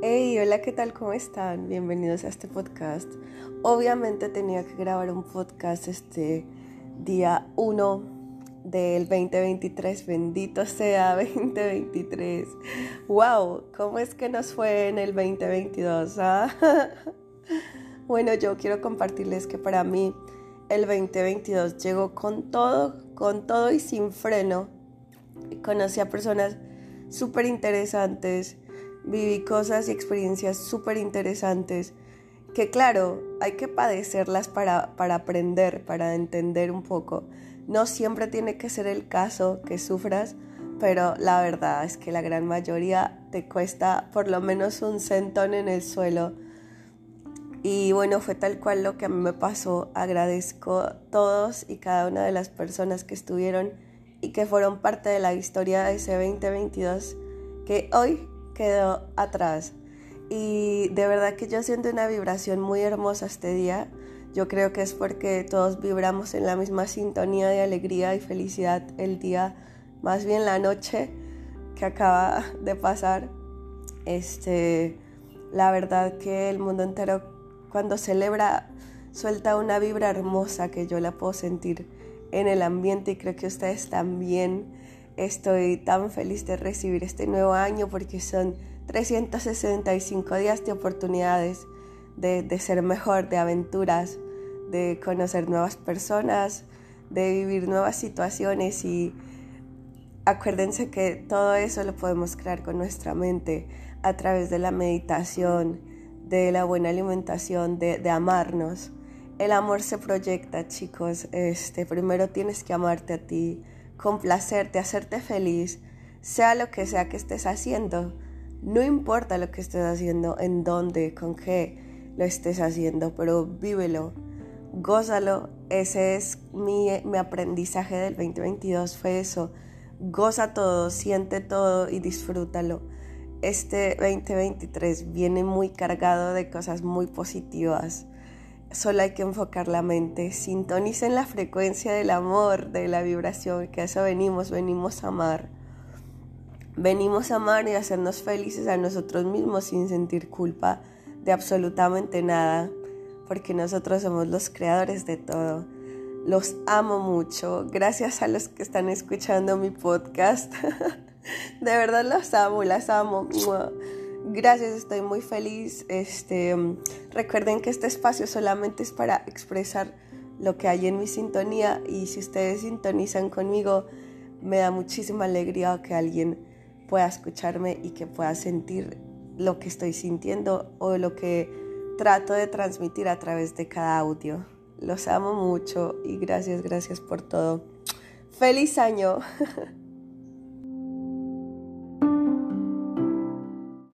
Hey, hola, ¿qué tal? ¿Cómo están? Bienvenidos a este podcast. Obviamente tenía que grabar un podcast este día 1 del 2023. Bendito sea 2023. ¡Wow! ¿Cómo es que nos fue en el 2022? Ah? bueno, yo quiero compartirles que para mí el 2022 llegó con todo, con todo y sin freno. Conocí a personas súper interesantes viví cosas y experiencias súper interesantes que claro, hay que padecerlas para, para aprender, para entender un poco. No siempre tiene que ser el caso que sufras, pero la verdad es que la gran mayoría te cuesta por lo menos un centón en el suelo. Y bueno, fue tal cual lo que a mí me pasó. Agradezco a todos y cada una de las personas que estuvieron y que fueron parte de la historia de ese 2022 que hoy quedó atrás. Y de verdad que yo siento una vibración muy hermosa este día. Yo creo que es porque todos vibramos en la misma sintonía de alegría y felicidad el día, más bien la noche que acaba de pasar. Este, la verdad que el mundo entero cuando celebra suelta una vibra hermosa que yo la puedo sentir en el ambiente y creo que ustedes también Estoy tan feliz de recibir este nuevo año porque son 365 días de oportunidades de, ser mejor, de aventuras, de conocer nuevas personas, de vivir nuevas situaciones y acuérdense que todo eso lo podemos crear con nuestra mente a través de la meditación, de la buena alimentación, de, de amarnos. El amor se proyecta, chicos. Este, primero tienes que amarte a ti complacerte, hacerte feliz, sea lo que sea que estés haciendo. No importa lo que estés haciendo, en dónde, con qué lo estés haciendo, pero vívelo, gózalo. Ese es mi, mi aprendizaje del 2022, fue eso. Goza todo, siente todo y disfrútalo. Este 2023 viene muy cargado de cosas muy positivas Solo hay que enfocar la mente. Sintonicen la frecuencia del amor, de la vibración, que a eso venimos, venimos a amar. Venimos a amar y hacernos felices a nosotros mismos sin sentir culpa de absolutamente nada, porque nosotros somos los creadores de todo. Los amo mucho. Gracias a los que están escuchando mi podcast. de verdad los amo, las amo. Gracias, estoy muy feliz. Este, recuerden que este espacio solamente es para expresar lo que hay en mi sintonía y si ustedes sintonizan conmigo, me da muchísima alegría que alguien pueda escucharme y que pueda sentir lo que estoy sintiendo o lo que trato de transmitir a través de cada audio. Los amo mucho y gracias, gracias por todo. Feliz año.